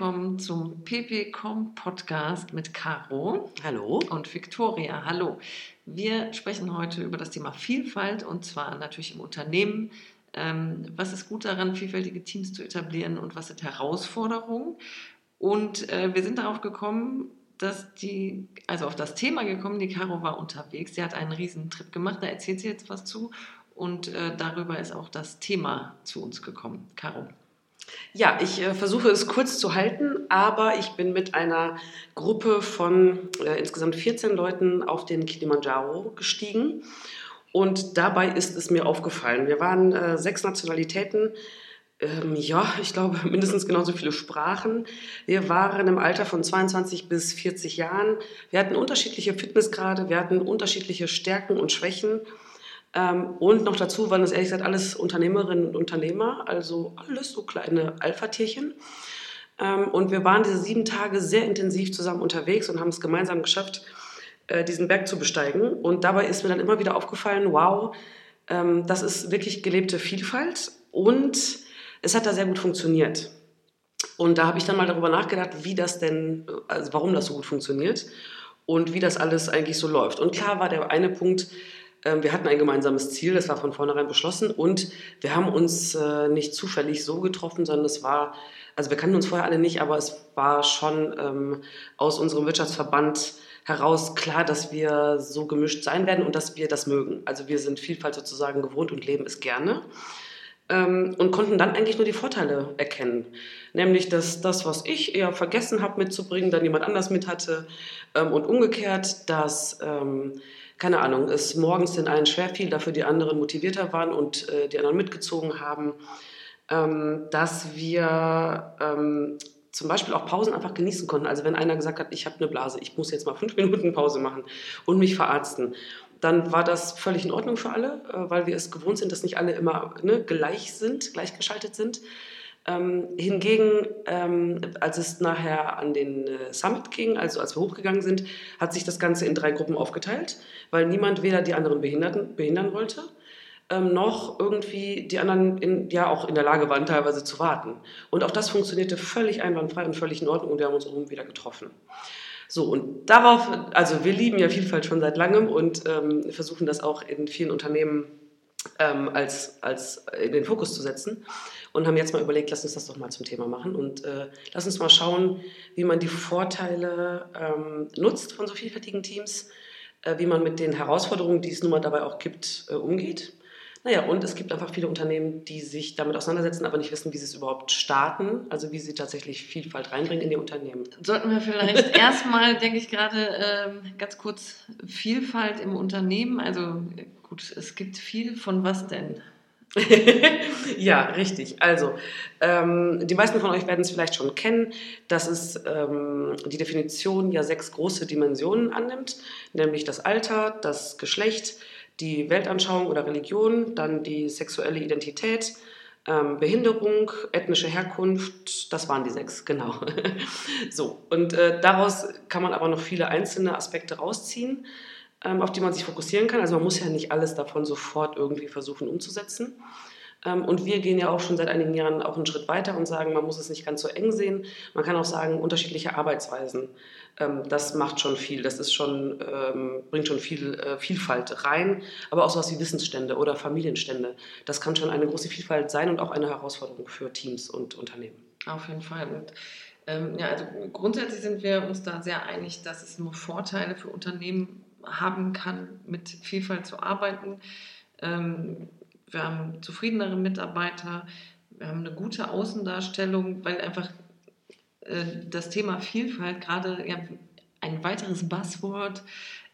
willkommen zum PPCom Podcast mit Caro. Hallo. Und Victoria. Hallo. Wir sprechen heute über das Thema Vielfalt und zwar natürlich im Unternehmen. Ähm, was ist gut daran, vielfältige Teams zu etablieren und was sind Herausforderungen? Und äh, wir sind darauf gekommen, dass die, also auf das Thema gekommen, die Caro war unterwegs. Sie hat einen riesen Trip gemacht, da erzählt sie jetzt was zu. Und äh, darüber ist auch das Thema zu uns gekommen. Caro. Ja, ich äh, versuche es kurz zu halten, aber ich bin mit einer Gruppe von äh, insgesamt 14 Leuten auf den Kilimanjaro gestiegen. Und dabei ist es mir aufgefallen. Wir waren äh, sechs Nationalitäten, ähm, ja, ich glaube mindestens genauso viele Sprachen. Wir waren im Alter von 22 bis 40 Jahren. Wir hatten unterschiedliche Fitnessgrade, wir hatten unterschiedliche Stärken und Schwächen. Ähm, und noch dazu waren es ehrlich gesagt alles Unternehmerinnen und Unternehmer, also alles so kleine Alpha-Tierchen. Ähm, und wir waren diese sieben Tage sehr intensiv zusammen unterwegs und haben es gemeinsam geschafft, äh, diesen Berg zu besteigen. Und dabei ist mir dann immer wieder aufgefallen, wow, ähm, das ist wirklich gelebte Vielfalt und es hat da sehr gut funktioniert. Und da habe ich dann mal darüber nachgedacht, wie das denn, also warum das so gut funktioniert und wie das alles eigentlich so läuft. Und klar war der eine Punkt, wir hatten ein gemeinsames Ziel, das war von vornherein beschlossen und wir haben uns äh, nicht zufällig so getroffen, sondern es war, also wir kannten uns vorher alle nicht, aber es war schon ähm, aus unserem Wirtschaftsverband heraus klar, dass wir so gemischt sein werden und dass wir das mögen. Also wir sind Vielfalt sozusagen gewohnt und leben es gerne ähm, und konnten dann eigentlich nur die Vorteile erkennen. Nämlich, dass das, was ich eher vergessen habe mitzubringen, dann jemand anders mit hatte ähm, und umgekehrt, dass ähm, keine Ahnung, es morgens den einen schwer fiel, dafür die anderen motivierter waren und äh, die anderen mitgezogen haben, ähm, dass wir ähm, zum Beispiel auch Pausen einfach genießen konnten. Also wenn einer gesagt hat, ich habe eine Blase, ich muss jetzt mal fünf Minuten Pause machen und mich verarzten, dann war das völlig in Ordnung für alle, äh, weil wir es gewohnt sind, dass nicht alle immer ne, gleich sind, gleichgeschaltet sind. Ähm, hingegen, ähm, als es nachher an den äh, Summit ging, also als wir hochgegangen sind, hat sich das Ganze in drei Gruppen aufgeteilt, weil niemand weder die anderen Behinderten, behindern wollte, ähm, noch irgendwie die anderen in, ja auch in der Lage waren, teilweise zu warten. Und auch das funktionierte völlig einwandfrei und völlig in Ordnung und wir haben uns oben wieder getroffen. So, und darauf, also wir lieben ja Vielfalt schon seit langem und ähm, versuchen das auch in vielen Unternehmen ähm, als, als in den Fokus zu setzen und haben jetzt mal überlegt, lass uns das doch mal zum Thema machen und äh, lass uns mal schauen, wie man die Vorteile ähm, nutzt von so vielfältigen Teams, äh, wie man mit den Herausforderungen, die es nun mal dabei auch gibt, äh, umgeht. Naja, und es gibt einfach viele Unternehmen, die sich damit auseinandersetzen, aber nicht wissen, wie sie es überhaupt starten, also wie sie tatsächlich Vielfalt reinbringen in ihr Unternehmen. Sollten wir vielleicht erstmal, denke ich gerade, ähm, ganz kurz Vielfalt im Unternehmen, also gut, es gibt viel von was denn? ja, richtig. Also, ähm, die meisten von euch werden es vielleicht schon kennen, dass es ähm, die Definition ja sechs große Dimensionen annimmt, nämlich das Alter, das Geschlecht, die Weltanschauung oder Religion, dann die sexuelle Identität, ähm, Behinderung, ethnische Herkunft, das waren die sechs, genau. so, und äh, daraus kann man aber noch viele einzelne Aspekte rausziehen ähm, auf die man sich fokussieren kann. Also man muss ja nicht alles davon sofort irgendwie versuchen umzusetzen. Ähm, und wir gehen ja auch schon seit einigen Jahren auch einen Schritt weiter und sagen, man muss es nicht ganz so eng sehen. Man kann auch sagen, unterschiedliche Arbeitsweisen. Ähm, das macht schon viel. Das ist schon, ähm, bringt schon viel äh, Vielfalt rein. Aber auch sowas wie Wissensstände oder Familienstände. Das kann schon eine große Vielfalt sein und auch eine Herausforderung für Teams und Unternehmen. Auf jeden Fall. Und ähm, ja, also grundsätzlich sind wir uns da sehr einig, dass es nur Vorteile für Unternehmen haben kann, mit Vielfalt zu arbeiten. Ähm, wir haben zufriedenere Mitarbeiter, wir haben eine gute Außendarstellung, weil einfach das Thema Vielfalt gerade ja, ein weiteres Buzzword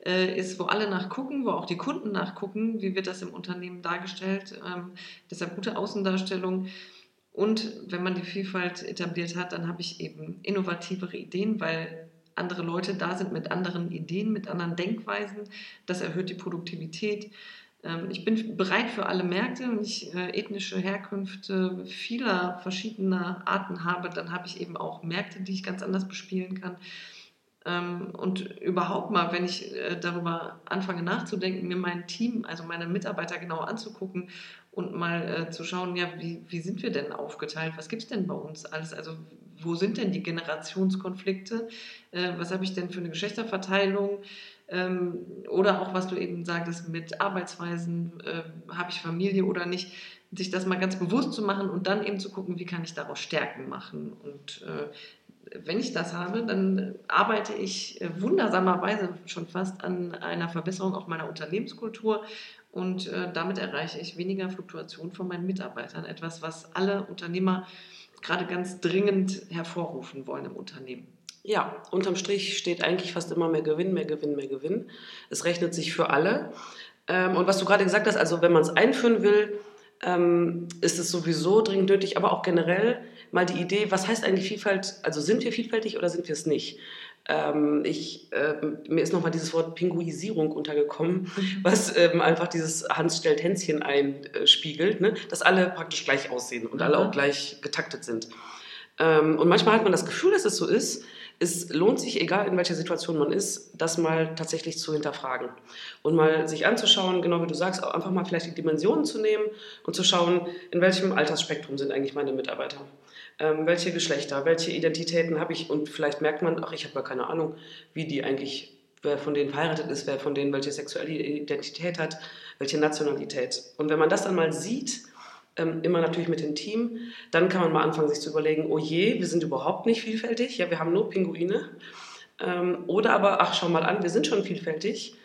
äh, ist, wo alle nachgucken, wo auch die Kunden nachgucken, wie wird das im Unternehmen dargestellt. Ähm, deshalb gute Außendarstellung. Und wenn man die Vielfalt etabliert hat, dann habe ich eben innovativere Ideen, weil andere Leute da sind mit anderen Ideen, mit anderen Denkweisen. Das erhöht die Produktivität. Ähm, ich bin bereit für alle Märkte. Wenn ich äh, ethnische Herkünfte vieler verschiedener Arten habe, dann habe ich eben auch Märkte, die ich ganz anders bespielen kann. Ähm, und überhaupt mal, wenn ich äh, darüber anfange nachzudenken, mir mein Team, also meine Mitarbeiter genau anzugucken und mal äh, zu schauen, ja, wie, wie sind wir denn aufgeteilt? Was gibt es denn bei uns alles? Also wo sind denn die Generationskonflikte? Was habe ich denn für eine Geschlechterverteilung? Ähm, oder auch, was du eben sagtest, mit Arbeitsweisen, äh, habe ich Familie oder nicht, sich das mal ganz bewusst zu machen und dann eben zu gucken, wie kann ich daraus Stärken machen. Und äh, wenn ich das habe, dann arbeite ich äh, wundersamerweise schon fast an einer Verbesserung auch meiner Unternehmenskultur und äh, damit erreiche ich weniger Fluktuation von meinen Mitarbeitern. Etwas, was alle Unternehmer gerade ganz dringend hervorrufen wollen im Unternehmen. Ja, unterm Strich steht eigentlich fast immer mehr Gewinn, mehr Gewinn, mehr Gewinn. Es rechnet sich für alle. Ähm, und was du gerade gesagt hast, also wenn man es einführen will, ähm, ist es sowieso dringend nötig, aber auch generell mal die Idee, was heißt eigentlich Vielfalt, also sind wir vielfältig oder sind wir es nicht? Ähm, ich, äh, mir ist nochmal dieses Wort Pinguisierung untergekommen, was ähm, einfach dieses Hans stellt Hänschen einspiegelt, ne? dass alle praktisch gleich aussehen und alle auch gleich getaktet sind. Ähm, und manchmal hat man das Gefühl, dass es so ist, es lohnt sich, egal in welcher Situation man ist, das mal tatsächlich zu hinterfragen und mal sich anzuschauen, genau wie du sagst, auch einfach mal vielleicht die Dimensionen zu nehmen und zu schauen, in welchem Altersspektrum sind eigentlich meine Mitarbeiter. Ähm, welche Geschlechter, welche Identitäten habe ich und vielleicht merkt man, ach, ich habe gar keine Ahnung, wie die eigentlich, wer von denen verheiratet ist, wer von denen welche sexuelle Identität hat, welche Nationalität. Und wenn man das dann mal sieht, ähm, immer natürlich mit dem Team. Dann kann man mal anfangen, sich zu überlegen, oh je, wir sind überhaupt nicht vielfältig, ja, wir haben nur Pinguine. Ähm, oder aber, ach, schau mal an, wir sind schon vielfältig.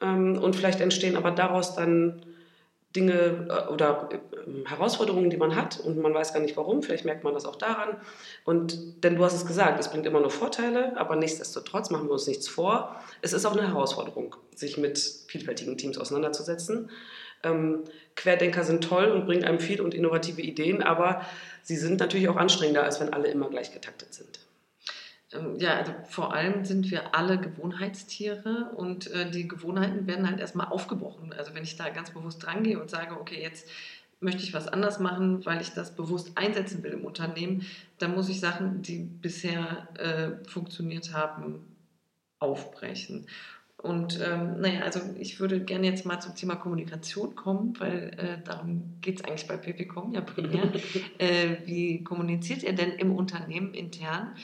Ähm, und vielleicht entstehen aber daraus dann Dinge äh, oder äh, Herausforderungen, die man hat und man weiß gar nicht warum. Vielleicht merkt man das auch daran. Und denn du hast es gesagt, es bringt immer nur Vorteile, aber nichtsdestotrotz machen wir uns nichts vor. Es ist auch eine Herausforderung, sich mit vielfältigen Teams auseinanderzusetzen. Ähm, Querdenker sind toll und bringen einem viel und innovative Ideen, aber sie sind natürlich auch anstrengender, als wenn alle immer gleich getaktet sind. Ähm, ja, also vor allem sind wir alle Gewohnheitstiere und äh, die Gewohnheiten werden halt erstmal aufgebrochen. Also wenn ich da ganz bewusst drangehe und sage, okay, jetzt möchte ich was anders machen, weil ich das bewusst einsetzen will im Unternehmen, dann muss ich Sachen, die bisher äh, funktioniert haben, aufbrechen. Und ähm, naja, also ich würde gerne jetzt mal zum Thema Kommunikation kommen, weil äh, darum geht es eigentlich bei PPCom ja primär. äh, wie kommuniziert ihr denn im Unternehmen intern?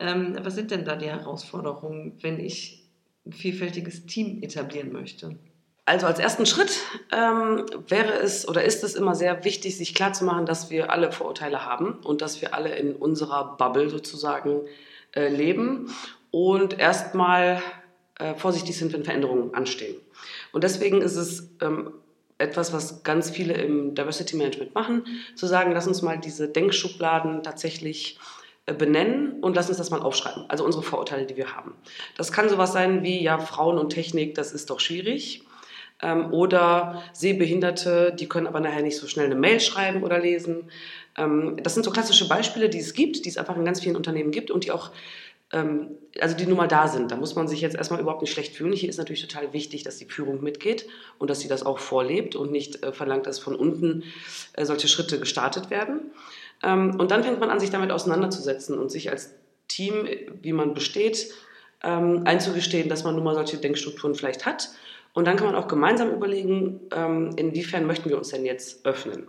Ähm, was sind denn da die Herausforderungen, wenn ich ein vielfältiges Team etablieren möchte? Also als ersten Schritt ähm, wäre es oder ist es immer sehr wichtig, sich klarzumachen, dass wir alle Vorurteile haben und dass wir alle in unserer Bubble sozusagen äh, leben und erstmal äh, vorsichtig sind, wenn Veränderungen anstehen. Und deswegen ist es ähm, etwas, was ganz viele im Diversity Management machen, zu sagen, lass uns mal diese Denkschubladen tatsächlich äh, benennen und lass uns das mal aufschreiben. Also unsere Vorurteile, die wir haben. Das kann sowas sein wie, ja, Frauen und Technik, das ist doch schwierig. Ähm, oder Sehbehinderte, die können aber nachher nicht so schnell eine Mail schreiben oder lesen. Ähm, das sind so klassische Beispiele, die es gibt, die es einfach in ganz vielen Unternehmen gibt und die auch ähm, also die nun mal da sind. Da muss man sich jetzt erstmal überhaupt nicht schlecht fühlen. Hier ist natürlich total wichtig, dass die Führung mitgeht und dass sie das auch vorlebt und nicht äh, verlangt, dass von unten äh, solche Schritte gestartet werden. Ähm, und dann fängt man an, sich damit auseinanderzusetzen und sich als Team, wie man besteht, ähm, einzugestehen, dass man nun mal solche Denkstrukturen vielleicht hat. Und dann kann man auch gemeinsam überlegen, ähm, inwiefern möchten wir uns denn jetzt öffnen.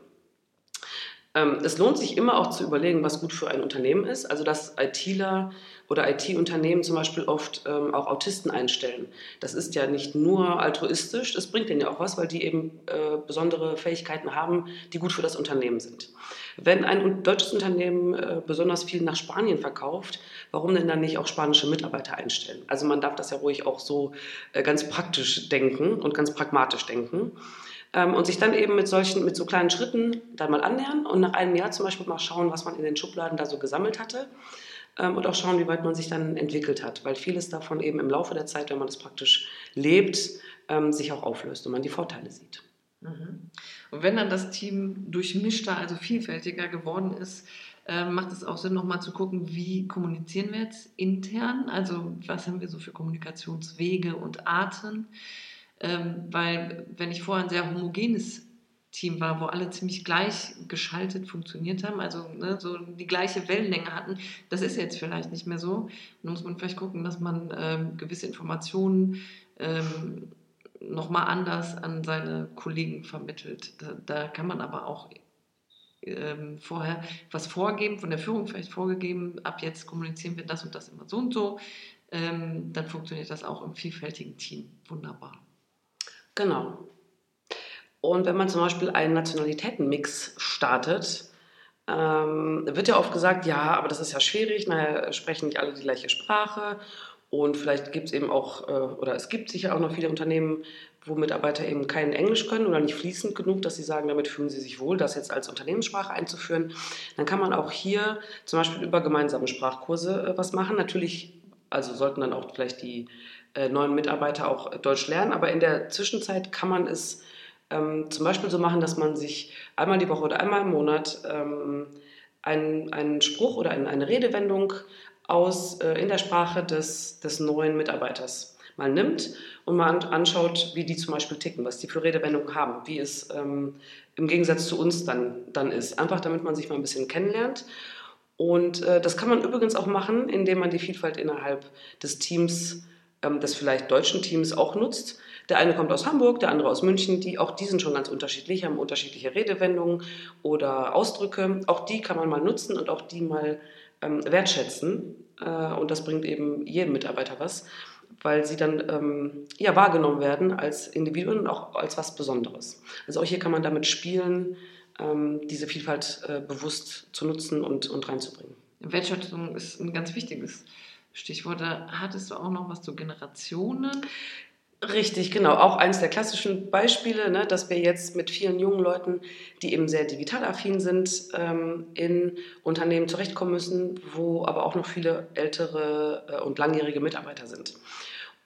Ähm, es lohnt sich immer auch zu überlegen, was gut für ein Unternehmen ist. Also dass ITler oder IT-Unternehmen zum Beispiel oft ähm, auch Autisten einstellen. Das ist ja nicht nur altruistisch, das bringt denen ja auch was, weil die eben äh, besondere Fähigkeiten haben, die gut für das Unternehmen sind. Wenn ein deutsches Unternehmen äh, besonders viel nach Spanien verkauft, warum denn dann nicht auch spanische Mitarbeiter einstellen? Also man darf das ja ruhig auch so äh, ganz praktisch denken und ganz pragmatisch denken. Ähm, und sich dann eben mit solchen, mit so kleinen Schritten dann mal annähern und nach einem Jahr zum Beispiel mal schauen, was man in den Schubladen da so gesammelt hatte und auch schauen, wie weit man sich dann entwickelt hat, weil vieles davon eben im Laufe der Zeit, wenn man das praktisch lebt, ähm, sich auch auflöst und man die Vorteile sieht. Mhm. Und wenn dann das Team durchmischter, also vielfältiger geworden ist, äh, macht es auch Sinn, nochmal zu gucken, wie kommunizieren wir jetzt intern? Also was haben wir so für Kommunikationswege und Arten? Ähm, weil wenn ich vorher ein sehr homogenes Team war, wo alle ziemlich gleich geschaltet funktioniert haben, also ne, so die gleiche Wellenlänge hatten. Das ist jetzt vielleicht nicht mehr so. Da muss man vielleicht gucken, dass man ähm, gewisse Informationen ähm, nochmal anders an seine Kollegen vermittelt. Da, da, kann man aber auch ähm, vorher was vorgeben, von der Führung vielleicht vorgegeben, ab jetzt kommunizieren wir das und das immer so und so, ähm, dann funktioniert das auch im vielfältigen Team wunderbar. Genau. Und wenn man zum Beispiel einen Nationalitätenmix startet, ähm, wird ja oft gesagt, ja, aber das ist ja schwierig, naja, sprechen nicht alle die gleiche Sprache. Und vielleicht gibt es eben auch, äh, oder es gibt sicher auch noch viele Unternehmen, wo Mitarbeiter eben kein Englisch können oder nicht fließend genug, dass sie sagen, damit fühlen sie sich wohl, das jetzt als Unternehmenssprache einzuführen. Dann kann man auch hier zum Beispiel über gemeinsame Sprachkurse äh, was machen. Natürlich, also sollten dann auch vielleicht die äh, neuen Mitarbeiter auch Deutsch lernen, aber in der Zwischenzeit kann man es ähm, zum Beispiel so machen, dass man sich einmal die Woche oder einmal im Monat ähm, einen, einen Spruch oder eine, eine Redewendung aus, äh, in der Sprache des, des neuen Mitarbeiters mal nimmt und mal anschaut, wie die zum Beispiel ticken, was die für Redewendungen haben, wie es ähm, im Gegensatz zu uns dann, dann ist. Einfach damit man sich mal ein bisschen kennenlernt. Und äh, das kann man übrigens auch machen, indem man die Vielfalt innerhalb des Teams, ähm, des vielleicht deutschen Teams auch nutzt. Der eine kommt aus Hamburg, der andere aus München. Die, auch die sind schon ganz unterschiedlich, haben unterschiedliche Redewendungen oder Ausdrücke. Auch die kann man mal nutzen und auch die mal ähm, wertschätzen. Äh, und das bringt eben jedem Mitarbeiter was, weil sie dann ähm, ja, wahrgenommen werden als Individuen und auch als was Besonderes. Also auch hier kann man damit spielen, ähm, diese Vielfalt äh, bewusst zu nutzen und, und reinzubringen. Wertschätzung ist ein ganz wichtiges Stichwort. Hattest du auch noch was zu Generationen. Richtig, genau. Auch eines der klassischen Beispiele, ne, dass wir jetzt mit vielen jungen Leuten, die eben sehr digital affin sind, ähm, in Unternehmen zurechtkommen müssen, wo aber auch noch viele ältere äh, und langjährige Mitarbeiter sind.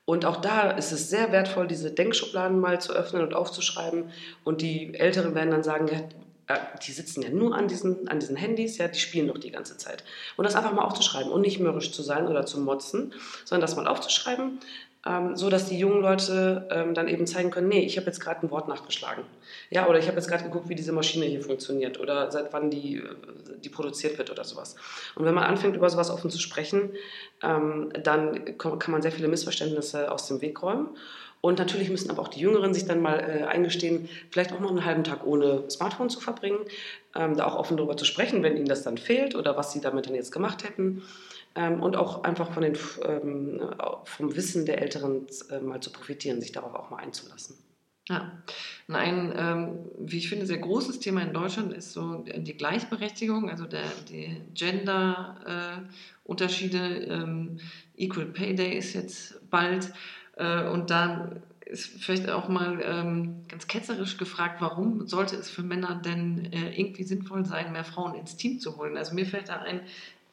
Und auch da ist es sehr wertvoll, diese Denkschubladen mal zu öffnen und aufzuschreiben. Und die Älteren werden dann sagen, ja, die sitzen ja nur an diesen, an diesen Handys, ja, die spielen doch die ganze Zeit. Und das einfach mal aufzuschreiben und nicht mürrisch zu sein oder zu motzen, sondern das mal aufzuschreiben, ähm, so dass die jungen Leute ähm, dann eben zeigen können, nee, ich habe jetzt gerade ein Wort nachgeschlagen. Ja, oder ich habe jetzt gerade geguckt, wie diese Maschine hier funktioniert oder seit wann die, äh, die produziert wird oder sowas. Und wenn man anfängt, über sowas offen zu sprechen, ähm, dann kann man sehr viele Missverständnisse aus dem Weg räumen. Und natürlich müssen aber auch die Jüngeren sich dann mal äh, eingestehen, vielleicht auch mal einen halben Tag ohne Smartphone zu verbringen, ähm, da auch offen darüber zu sprechen, wenn ihnen das dann fehlt oder was sie damit dann jetzt gemacht hätten ähm, und auch einfach von den, ähm, vom Wissen der Älteren äh, mal zu profitieren, sich darauf auch mal einzulassen. Ja, und ein, ähm, wie ich finde, sehr großes Thema in Deutschland ist so die Gleichberechtigung, also der, die Gender-Unterschiede. Ähm, Equal Pay Day ist jetzt bald äh, und da ist vielleicht auch mal ähm, ganz ketzerisch gefragt, warum sollte es für Männer denn äh, irgendwie sinnvoll sein, mehr Frauen ins Team zu holen? Also mir fällt da ein,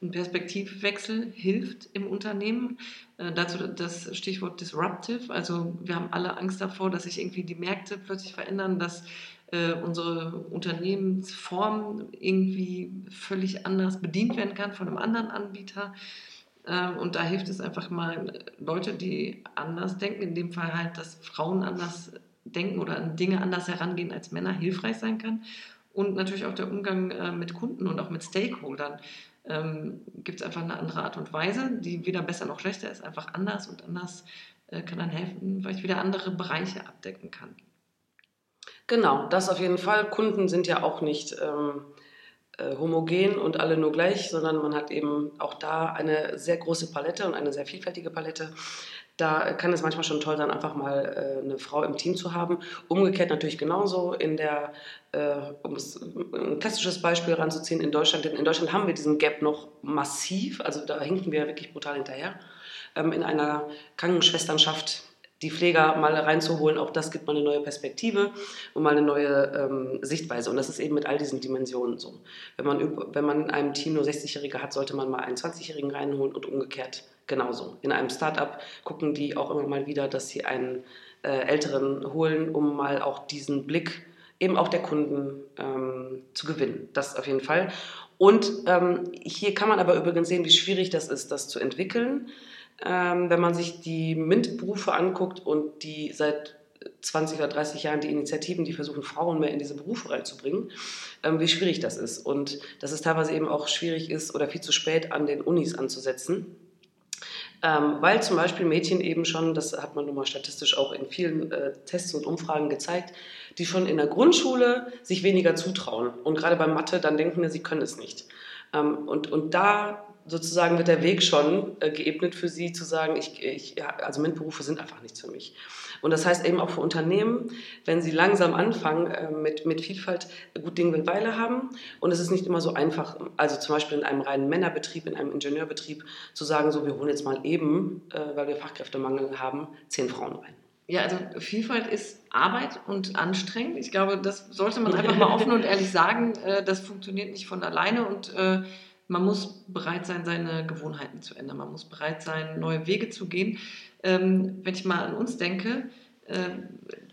ein Perspektivwechsel hilft im Unternehmen. Äh, dazu das Stichwort disruptive. Also wir haben alle Angst davor, dass sich irgendwie die Märkte plötzlich verändern, dass äh, unsere Unternehmensform irgendwie völlig anders bedient werden kann von einem anderen Anbieter. Äh, und da hilft es einfach mal Leute, die anders denken, in dem Fall halt, dass Frauen anders denken oder an Dinge anders herangehen als Männer, hilfreich sein kann. Und natürlich auch der Umgang äh, mit Kunden und auch mit Stakeholdern ähm, gibt es einfach eine andere Art und Weise, die weder besser noch schlechter ist, einfach anders und anders äh, kann dann helfen, weil ich wieder andere Bereiche abdecken kann. Genau, das auf jeden Fall. Kunden sind ja auch nicht ähm, äh, homogen und alle nur gleich, sondern man hat eben auch da eine sehr große Palette und eine sehr vielfältige Palette. Da kann es manchmal schon toll sein, einfach mal äh, eine Frau im Team zu haben. Umgekehrt natürlich genauso in der, äh, um ein klassisches Beispiel ranzuziehen, in Deutschland. Denn in Deutschland haben wir diesen Gap noch massiv, also da hinken wir wirklich brutal hinterher. Ähm, in einer Krankenschwesternschaft die Pfleger mal reinzuholen, auch das gibt mal eine neue Perspektive und mal eine neue ähm, Sichtweise. Und das ist eben mit all diesen Dimensionen so. Wenn man, wenn man in einem Team nur 60-Jährige hat, sollte man mal einen 20-Jährigen reinholen und umgekehrt genauso. In einem Startup gucken die auch immer mal wieder, dass sie einen äh, Älteren holen, um mal auch diesen Blick eben auch der Kunden ähm, zu gewinnen. Das auf jeden Fall. Und ähm, hier kann man aber übrigens sehen, wie schwierig das ist, das zu entwickeln. Ähm, wenn man sich die MINT-Berufe anguckt und die seit 20 oder 30 Jahren die Initiativen, die versuchen, Frauen mehr in diese Berufe reinzubringen, ähm, wie schwierig das ist. Und dass es teilweise eben auch schwierig ist oder viel zu spät an den Unis anzusetzen ähm, weil zum Beispiel Mädchen eben schon, das hat man nun mal statistisch auch in vielen äh, Tests und Umfragen gezeigt, die schon in der Grundschule sich weniger zutrauen. Und gerade bei Mathe dann denken wir, sie können es nicht. Ähm, und, und da sozusagen wird der Weg schon äh, geebnet für sie zu sagen, ich, ich, also MINT-Berufe sind einfach nichts für mich. Und das heißt eben auch für Unternehmen, wenn sie langsam anfangen äh, mit, mit Vielfalt, gut Ding will Weile haben. Und es ist nicht immer so einfach, also zum Beispiel in einem reinen Männerbetrieb, in einem Ingenieurbetrieb, zu sagen, so wir holen jetzt mal eben, äh, weil wir Fachkräftemangel haben, zehn Frauen rein. Ja, also Vielfalt ist Arbeit und anstrengend. Ich glaube, das sollte man einfach mal offen und ehrlich sagen. Äh, das funktioniert nicht von alleine und äh, man muss bereit sein, seine Gewohnheiten zu ändern. Man muss bereit sein, neue Wege zu gehen. Ähm, wenn ich mal an uns denke, äh,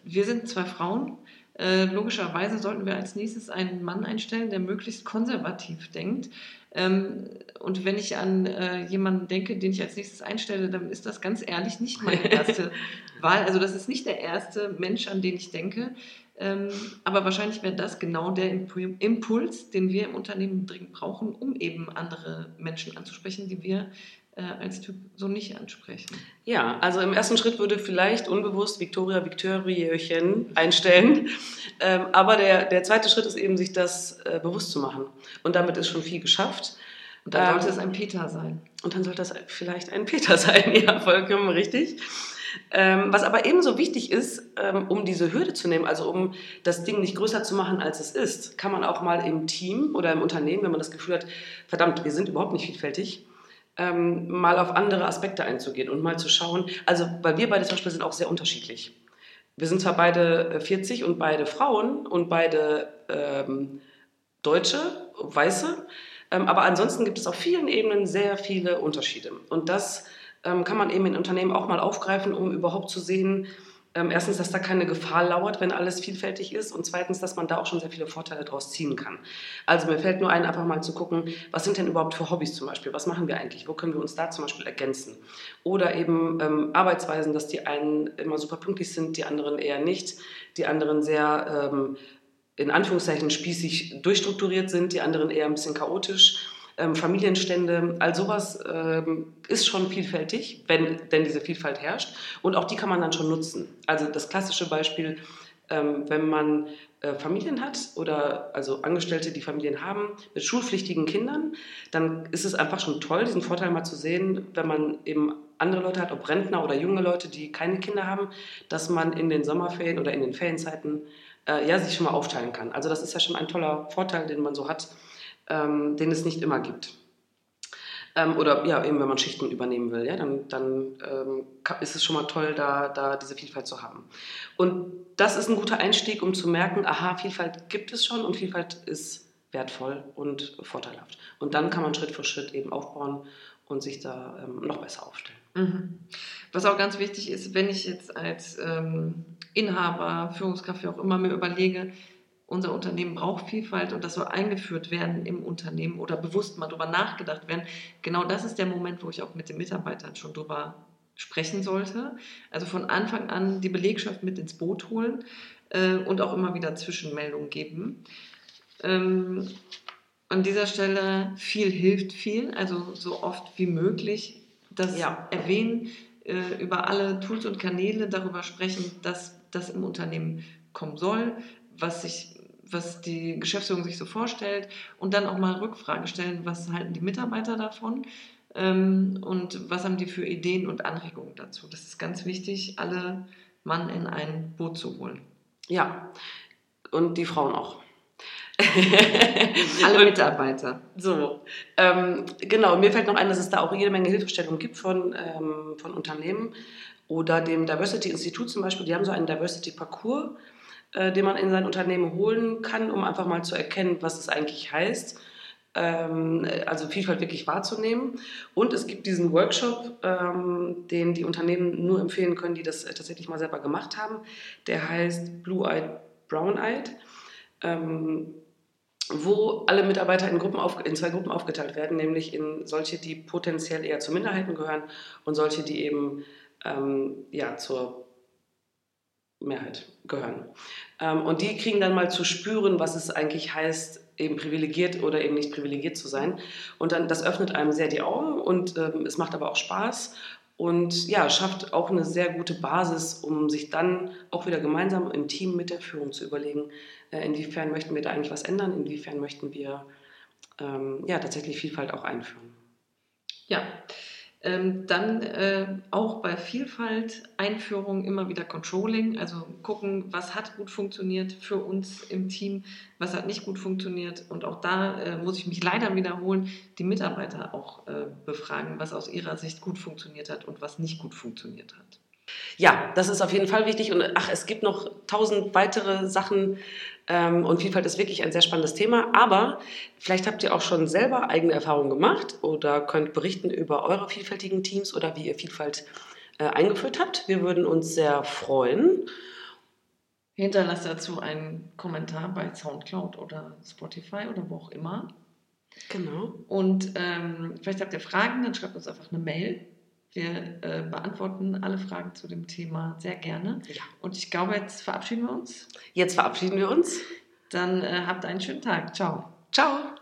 wir sind zwei Frauen. Äh, logischerweise sollten wir als nächstes einen Mann einstellen, der möglichst konservativ denkt. Ähm, und wenn ich an äh, jemanden denke, den ich als nächstes einstelle, dann ist das ganz ehrlich nicht meine erste Wahl. Also das ist nicht der erste Mensch, an den ich denke. Ähm, aber wahrscheinlich wäre das genau der Impuls, den wir im Unternehmen dringend brauchen, um eben andere Menschen anzusprechen, die wir äh, als Typ so nicht ansprechen. Ja, also im ersten Schritt würde vielleicht unbewusst Victoria Victoriechen einstellen. Ähm, aber der, der zweite Schritt ist eben, sich das äh, bewusst zu machen. Und damit ist schon viel geschafft. Und dann sollte ähm, es ein Peter sein. Und dann sollte es vielleicht ein Peter sein, ja, vollkommen richtig. Ähm, was aber ebenso wichtig ist, ähm, um diese Hürde zu nehmen, also um das Ding nicht größer zu machen, als es ist, kann man auch mal im Team oder im Unternehmen, wenn man das Gefühl hat, verdammt, wir sind überhaupt nicht vielfältig, ähm, mal auf andere Aspekte einzugehen und mal zu schauen, also weil wir beide zum Beispiel sind auch sehr unterschiedlich. Wir sind zwar beide 40 äh, und beide Frauen und beide ähm, Deutsche, Weiße, ähm, aber ansonsten gibt es auf vielen Ebenen sehr viele Unterschiede. Und das kann man eben in Unternehmen auch mal aufgreifen, um überhaupt zu sehen, ähm, erstens, dass da keine Gefahr lauert, wenn alles vielfältig ist und zweitens, dass man da auch schon sehr viele Vorteile daraus ziehen kann. Also mir fällt nur ein, einfach mal zu gucken, was sind denn überhaupt für Hobbys zum Beispiel, was machen wir eigentlich, wo können wir uns da zum Beispiel ergänzen? Oder eben ähm, Arbeitsweisen, dass die einen immer super pünktlich sind, die anderen eher nicht, die anderen sehr ähm, in Anführungszeichen spießig durchstrukturiert sind, die anderen eher ein bisschen chaotisch ähm, Familienstände, all sowas ähm, ist schon vielfältig, wenn denn diese Vielfalt herrscht. Und auch die kann man dann schon nutzen. Also das klassische Beispiel, ähm, wenn man äh, Familien hat oder also Angestellte, die Familien haben mit schulpflichtigen Kindern, dann ist es einfach schon toll, diesen Vorteil mal zu sehen, wenn man eben andere Leute hat, ob Rentner oder junge Leute, die keine Kinder haben, dass man in den Sommerferien oder in den Ferienzeiten äh, ja, sich schon mal aufteilen kann. Also das ist ja schon ein toller Vorteil, den man so hat ähm, den es nicht immer gibt. Ähm, oder ja, eben wenn man Schichten übernehmen will, ja, dann, dann ähm, ist es schon mal toll, da, da diese Vielfalt zu haben. Und das ist ein guter Einstieg, um zu merken, aha, Vielfalt gibt es schon und Vielfalt ist wertvoll und vorteilhaft. Und dann kann man Schritt für Schritt eben aufbauen und sich da ähm, noch besser aufstellen. Mhm. Was auch ganz wichtig ist, wenn ich jetzt als ähm, Inhaber, Führungskraft, wie auch immer mir überlege, unser Unternehmen braucht Vielfalt und das soll eingeführt werden im Unternehmen oder bewusst mal darüber nachgedacht werden. Genau das ist der Moment, wo ich auch mit den Mitarbeitern schon drüber sprechen sollte. Also von Anfang an die Belegschaft mit ins Boot holen äh, und auch immer wieder Zwischenmeldungen geben. Ähm, an dieser Stelle viel hilft viel, also so oft wie möglich das ja. erwähnen, äh, über alle Tools und Kanäle darüber sprechen, dass das im Unternehmen kommen soll, was sich was die Geschäftsführung sich so vorstellt und dann auch mal Rückfrage stellen, was halten die Mitarbeiter davon ähm, und was haben die für Ideen und Anregungen dazu. Das ist ganz wichtig, alle Mann in ein Boot zu holen. Ja, und die Frauen auch. Alle Mitarbeiter. So, ähm, genau. Mir fällt noch ein, dass es da auch jede Menge Hilfestellungen gibt von, ähm, von Unternehmen oder dem Diversity Institut zum Beispiel. Die haben so einen Diversity Parcours äh, den man in sein Unternehmen holen kann, um einfach mal zu erkennen, was es eigentlich heißt. Ähm, also Vielfalt wirklich wahrzunehmen. Und es gibt diesen Workshop, ähm, den die Unternehmen nur empfehlen können, die das äh, tatsächlich mal selber gemacht haben. Der heißt Blue-Eyed, Brown-Eyed. Ähm, wo alle Mitarbeiter in, Gruppen auf, in zwei Gruppen aufgeteilt werden, nämlich in solche, die potenziell eher zu Minderheiten gehören und solche, die eben ja, zur Mehrheit gehören. Ähm, und die kriegen dann mal zu spüren, was es eigentlich heißt, eben privilegiert oder eben nicht privilegiert zu sein. Und dann, das öffnet einem sehr die Augen und ähm, es macht aber auch Spaß. und ja, schafft auch eine sehr gute Basis, um sich dann auch wieder gemeinsam im Team mit der Führung zu überlegen, äh, inwiefern möchten wir da eigentlich was ändern, inwiefern möchten wir ähm, ja, tatsächlich Vielfalt auch einführen. Ja, ähm, dann äh, auch bei Vielfalt, Einführung immer wieder Controlling, also gucken, was hat gut funktioniert für uns im Team, was hat nicht gut funktioniert. Und auch da äh, muss ich mich leider wiederholen, die Mitarbeiter auch äh, befragen, was aus ihrer Sicht gut funktioniert hat und was nicht gut funktioniert hat. Ja, das ist auf jeden Fall wichtig. Und ach, es gibt noch tausend weitere Sachen. Ähm, und Vielfalt ist wirklich ein sehr spannendes Thema. Aber vielleicht habt ihr auch schon selber eigene Erfahrungen gemacht oder könnt berichten über eure vielfältigen Teams oder wie ihr Vielfalt äh, eingeführt habt. Wir würden uns sehr freuen. Hinterlasst dazu einen Kommentar bei Soundcloud oder Spotify oder wo auch immer. Genau. Und ähm, vielleicht habt ihr Fragen, dann schreibt uns einfach eine Mail wir äh, beantworten alle Fragen zu dem Thema sehr gerne. Ja. Und ich glaube, jetzt verabschieden wir uns. Jetzt verabschieden wir uns. Dann äh, habt einen schönen Tag. Ciao. Ciao.